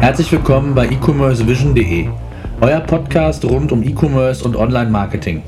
Herzlich willkommen bei e-commercevision.de, euer Podcast rund um E-Commerce und Online-Marketing.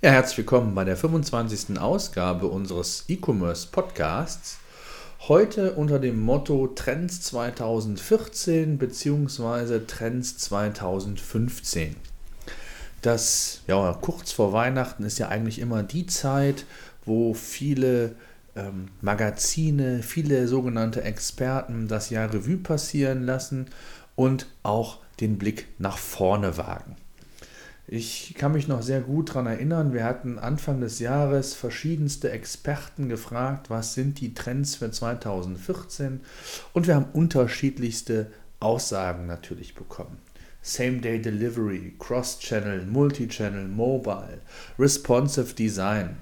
Ja, herzlich willkommen bei der 25. Ausgabe unseres E-Commerce Podcasts. Heute unter dem Motto Trends 2014 bzw. Trends 2015. Das, ja, kurz vor Weihnachten ist ja eigentlich immer die Zeit, wo viele ähm, Magazine, viele sogenannte Experten das Jahr Revue passieren lassen und auch den Blick nach vorne wagen. Ich kann mich noch sehr gut daran erinnern, wir hatten Anfang des Jahres verschiedenste Experten gefragt, was sind die Trends für 2014 und wir haben unterschiedlichste Aussagen natürlich bekommen. Same-Day Delivery, Cross-Channel, Multi-Channel, Mobile, Responsive Design.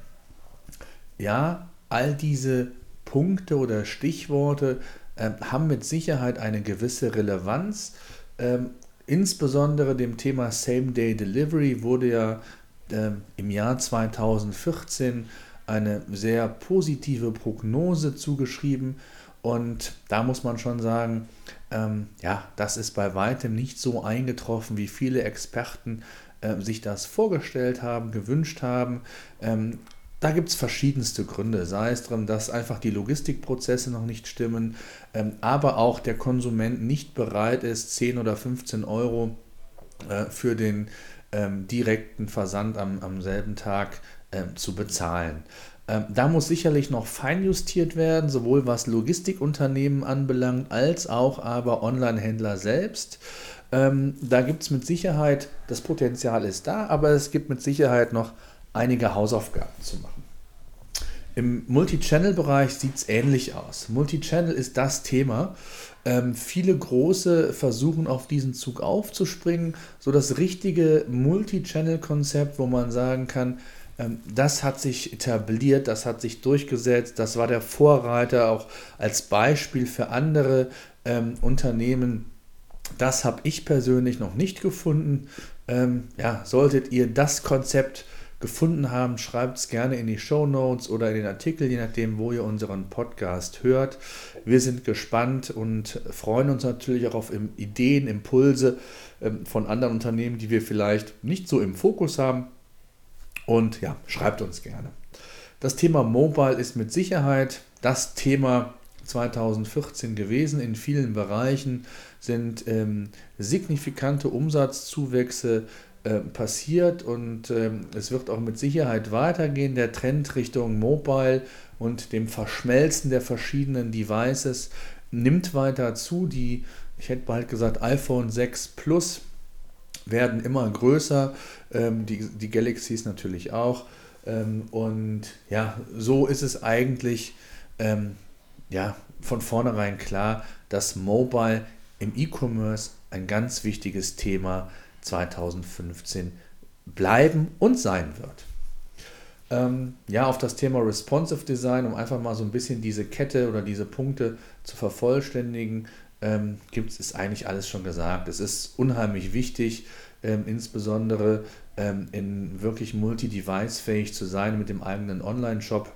Ja, all diese Punkte oder Stichworte äh, haben mit Sicherheit eine gewisse Relevanz. Ähm, insbesondere dem Thema Same-Day Delivery wurde ja äh, im Jahr 2014 eine sehr positive Prognose zugeschrieben. Und da muss man schon sagen, ähm, ja, das ist bei weitem nicht so eingetroffen, wie viele Experten äh, sich das vorgestellt haben, gewünscht haben. Ähm, da gibt es verschiedenste Gründe, sei es darum, dass einfach die Logistikprozesse noch nicht stimmen, ähm, aber auch der Konsument nicht bereit ist, 10 oder 15 Euro äh, für den ähm, direkten Versand am, am selben Tag äh, zu bezahlen. Ähm, da muss sicherlich noch feinjustiert werden, sowohl was Logistikunternehmen anbelangt, als auch aber Online-Händler selbst. Ähm, da gibt es mit Sicherheit, das Potenzial ist da, aber es gibt mit Sicherheit noch einige Hausaufgaben zu machen. Im Multi-Channel-Bereich sieht es ähnlich aus. Multi-Channel ist das Thema. Ähm, viele große versuchen auf diesen Zug aufzuspringen. So das richtige Multi-Channel-Konzept, wo man sagen kann, ähm, das hat sich etabliert, das hat sich durchgesetzt, das war der Vorreiter auch als Beispiel für andere ähm, Unternehmen. Das habe ich persönlich noch nicht gefunden. Ähm, ja, solltet ihr das Konzept gefunden haben, schreibt es gerne in die Show Notes oder in den Artikel, je nachdem, wo ihr unseren Podcast hört. Wir sind gespannt und freuen uns natürlich auch auf Ideen, Impulse ähm, von anderen Unternehmen, die wir vielleicht nicht so im Fokus haben. Und ja, schreibt uns gerne. Das Thema Mobile ist mit Sicherheit das Thema 2014 gewesen. In vielen Bereichen sind ähm, signifikante Umsatzzuwächse äh, passiert und ähm, es wird auch mit Sicherheit weitergehen. Der Trend Richtung Mobile und dem Verschmelzen der verschiedenen Devices nimmt weiter zu. Die, ich hätte bald gesagt, iPhone 6 Plus werden immer größer, ähm, die, die Galaxies natürlich auch. Ähm, und ja, so ist es eigentlich ähm, ja, von vornherein klar, dass Mobile im E-Commerce ein ganz wichtiges Thema ist 2015 bleiben und sein wird. Ähm, ja, auf das Thema Responsive Design, um einfach mal so ein bisschen diese Kette oder diese Punkte zu vervollständigen, ähm, gibt es eigentlich alles schon gesagt. Es ist unheimlich wichtig, ähm, insbesondere ähm, in wirklich multi-device-fähig zu sein mit dem eigenen Online-Shop.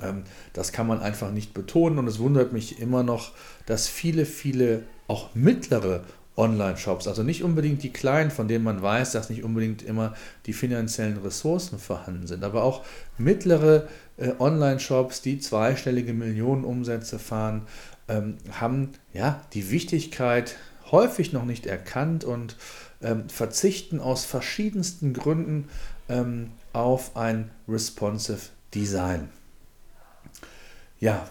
Ähm, das kann man einfach nicht betonen und es wundert mich immer noch, dass viele, viele auch mittlere Online-Shops. Also nicht unbedingt die kleinen, von denen man weiß, dass nicht unbedingt immer die finanziellen Ressourcen vorhanden sind, aber auch mittlere äh, Online-Shops, die zweistellige Millionenumsätze fahren, ähm, haben ja die Wichtigkeit häufig noch nicht erkannt und ähm, verzichten aus verschiedensten Gründen ähm, auf ein responsive Design. Ja,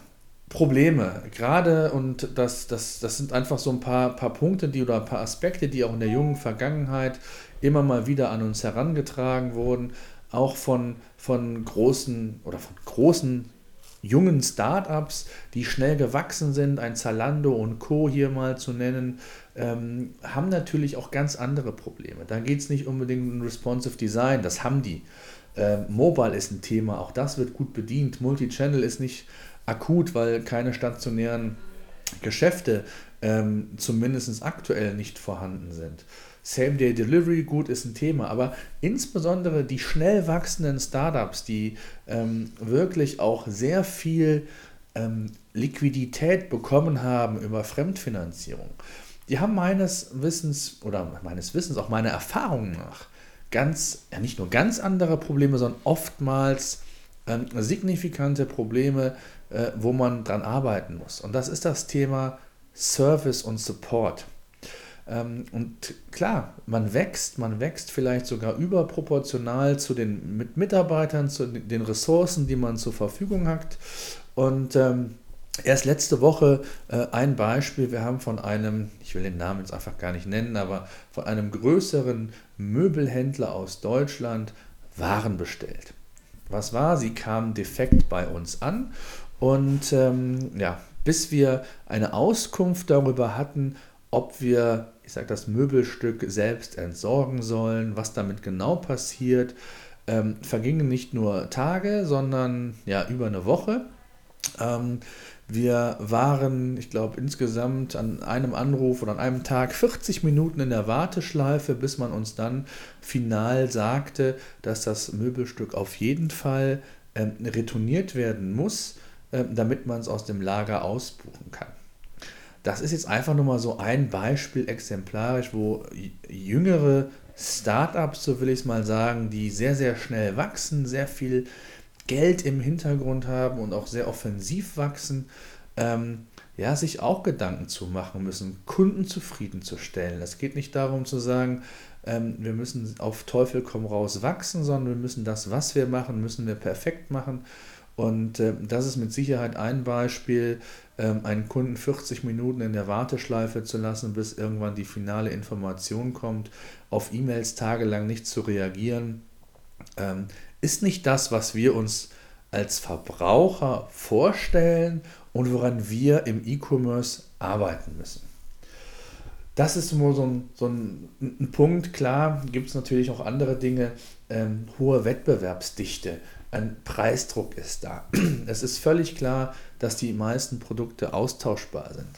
Probleme. Gerade, und das, das, das sind einfach so ein paar, paar Punkte, die oder ein paar Aspekte, die auch in der jungen Vergangenheit immer mal wieder an uns herangetragen wurden, auch von, von großen oder von großen jungen Startups, die schnell gewachsen sind, ein Zalando und Co. hier mal zu nennen, ähm, haben natürlich auch ganz andere Probleme. Da geht es nicht unbedingt um responsive Design, das haben die. Ähm, Mobile ist ein Thema, auch das wird gut bedient. Multichannel ist nicht akut, weil keine stationären Geschäfte ähm, zumindest aktuell nicht vorhanden sind. Same-Day-Delivery, gut, ist ein Thema, aber insbesondere die schnell wachsenden Startups, die ähm, wirklich auch sehr viel ähm, Liquidität bekommen haben über Fremdfinanzierung, die haben meines Wissens oder meines Wissens auch meiner Erfahrung nach ganz, ja nicht nur ganz andere Probleme, sondern oftmals ähm, signifikante Probleme, äh, wo man dran arbeiten muss. Und das ist das Thema Service und Support. Ähm, und klar, man wächst, man wächst vielleicht sogar überproportional zu den mit Mitarbeitern, zu den Ressourcen, die man zur Verfügung hat. Und ähm, erst letzte Woche äh, ein Beispiel, wir haben von einem, ich will den Namen jetzt einfach gar nicht nennen, aber von einem größeren Möbelhändler aus Deutschland Waren bestellt. Was war? Sie kamen defekt bei uns an und ähm, ja, bis wir eine Auskunft darüber hatten, ob wir, ich sage das Möbelstück selbst entsorgen sollen, was damit genau passiert, ähm, vergingen nicht nur Tage, sondern ja über eine Woche. Ähm, wir waren, ich glaube, insgesamt an einem Anruf oder an einem Tag 40 Minuten in der Warteschleife, bis man uns dann final sagte, dass das Möbelstück auf jeden Fall ähm, retourniert werden muss, damit man es aus dem Lager ausbuchen kann. Das ist jetzt einfach nur mal so ein Beispiel exemplarisch, wo jüngere Startups, so will ich es mal sagen, die sehr, sehr schnell wachsen, sehr viel Geld im Hintergrund haben und auch sehr offensiv wachsen, ähm, ja, sich auch Gedanken zu machen müssen, Kunden zufriedenzustellen. Es geht nicht darum zu sagen, ähm, wir müssen auf Teufel komm raus wachsen, sondern wir müssen das, was wir machen, müssen wir perfekt machen. Und äh, das ist mit Sicherheit ein Beispiel, ähm, einen Kunden 40 Minuten in der Warteschleife zu lassen, bis irgendwann die finale Information kommt, auf E-Mails tagelang nicht zu reagieren. Ähm, ist nicht das, was wir uns als Verbraucher vorstellen und woran wir im E-Commerce arbeiten müssen. Das ist nur so ein, so ein, ein Punkt. Klar gibt es natürlich auch andere Dinge. Ähm, hohe Wettbewerbsdichte, ein Preisdruck ist da. Es ist völlig klar, dass die meisten Produkte austauschbar sind.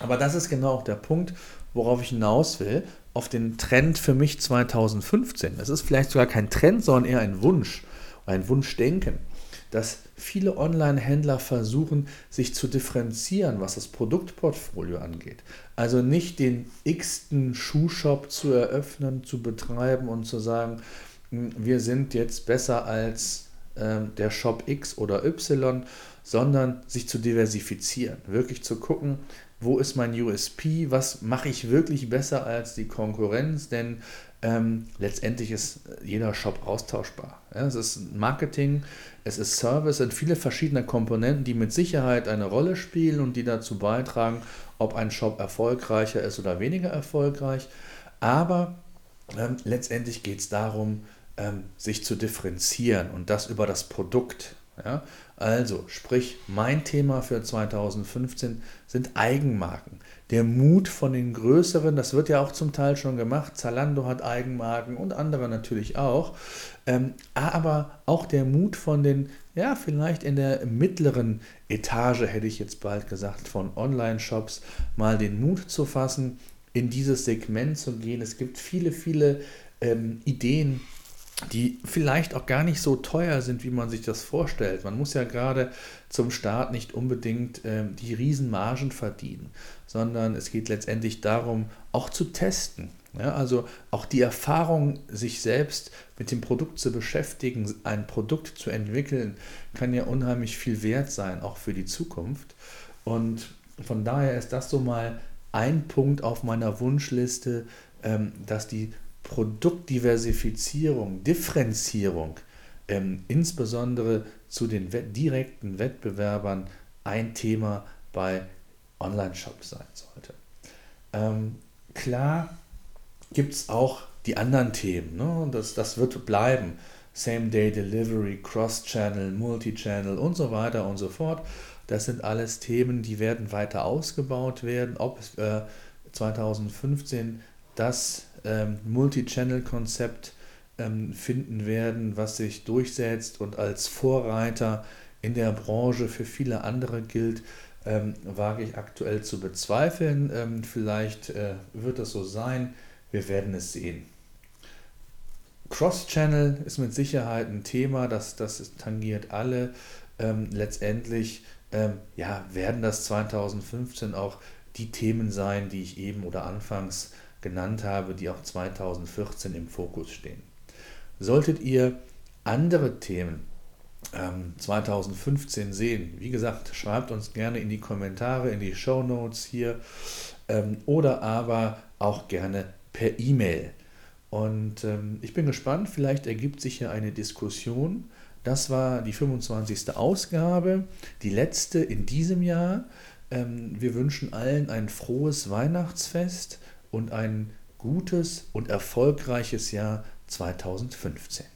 Aber das ist genau auch der Punkt, worauf ich hinaus will auf den Trend für mich 2015. Es ist vielleicht sogar kein Trend, sondern eher ein Wunsch, ein Wunschdenken, dass viele Online-Händler versuchen, sich zu differenzieren, was das Produktportfolio angeht. Also nicht den x-ten Schuhshop zu eröffnen, zu betreiben und zu sagen, wir sind jetzt besser als äh, der Shop X oder Y, sondern sich zu diversifizieren, wirklich zu gucken, wo ist mein USP, was mache ich wirklich besser als die Konkurrenz, denn ähm, letztendlich ist jeder Shop austauschbar. Ja, es ist Marketing, es ist Service, es sind viele verschiedene Komponenten, die mit Sicherheit eine Rolle spielen und die dazu beitragen, ob ein Shop erfolgreicher ist oder weniger erfolgreich. Aber ähm, letztendlich geht es darum, ähm, sich zu differenzieren und das über das Produkt. Ja? Also, sprich, mein Thema für 2015 sind Eigenmarken. Der Mut von den größeren, das wird ja auch zum Teil schon gemacht. Zalando hat Eigenmarken und andere natürlich auch. Ähm, aber auch der Mut von den, ja, vielleicht in der mittleren Etage, hätte ich jetzt bald gesagt, von Online-Shops, mal den Mut zu fassen, in dieses Segment zu gehen. Es gibt viele, viele ähm, Ideen, die vielleicht auch gar nicht so teuer sind, wie man sich das vorstellt. Man muss ja gerade zum Start nicht unbedingt ähm, die Riesenmargen verdienen, sondern es geht letztendlich darum, auch zu testen. Ja, also auch die Erfahrung, sich selbst mit dem Produkt zu beschäftigen, ein Produkt zu entwickeln, kann ja unheimlich viel wert sein, auch für die Zukunft. Und von daher ist das so mal ein Punkt auf meiner Wunschliste, ähm, dass die Produktdiversifizierung, Differenzierung, ähm, insbesondere zu den direkten Wettbewerbern ein Thema bei Online-Shops sein sollte. Ähm, klar gibt es auch die anderen Themen, ne? das, das wird bleiben. Same-Day-Delivery, Cross-Channel, Multi-Channel und so weiter und so fort. Das sind alles Themen, die werden weiter ausgebaut werden. Ob äh, 2015 das ähm, Multi-Channel-Konzept ähm, finden werden, was sich durchsetzt und als Vorreiter in der Branche für viele andere gilt, ähm, wage ich aktuell zu bezweifeln. Ähm, vielleicht äh, wird das so sein. Wir werden es sehen. Cross-Channel ist mit Sicherheit ein Thema, das, das tangiert alle. Ähm, letztendlich ähm, ja, werden das 2015 auch die Themen sein, die ich eben oder anfangs genannt habe, die auch 2014 im Fokus stehen. Solltet ihr andere Themen ähm, 2015 sehen, wie gesagt, schreibt uns gerne in die Kommentare, in die Show Notes hier ähm, oder aber auch gerne per E-Mail. Und ähm, ich bin gespannt, vielleicht ergibt sich ja eine Diskussion. Das war die 25. Ausgabe, die letzte in diesem Jahr. Ähm, wir wünschen allen ein frohes Weihnachtsfest und ein gutes und erfolgreiches Jahr 2015.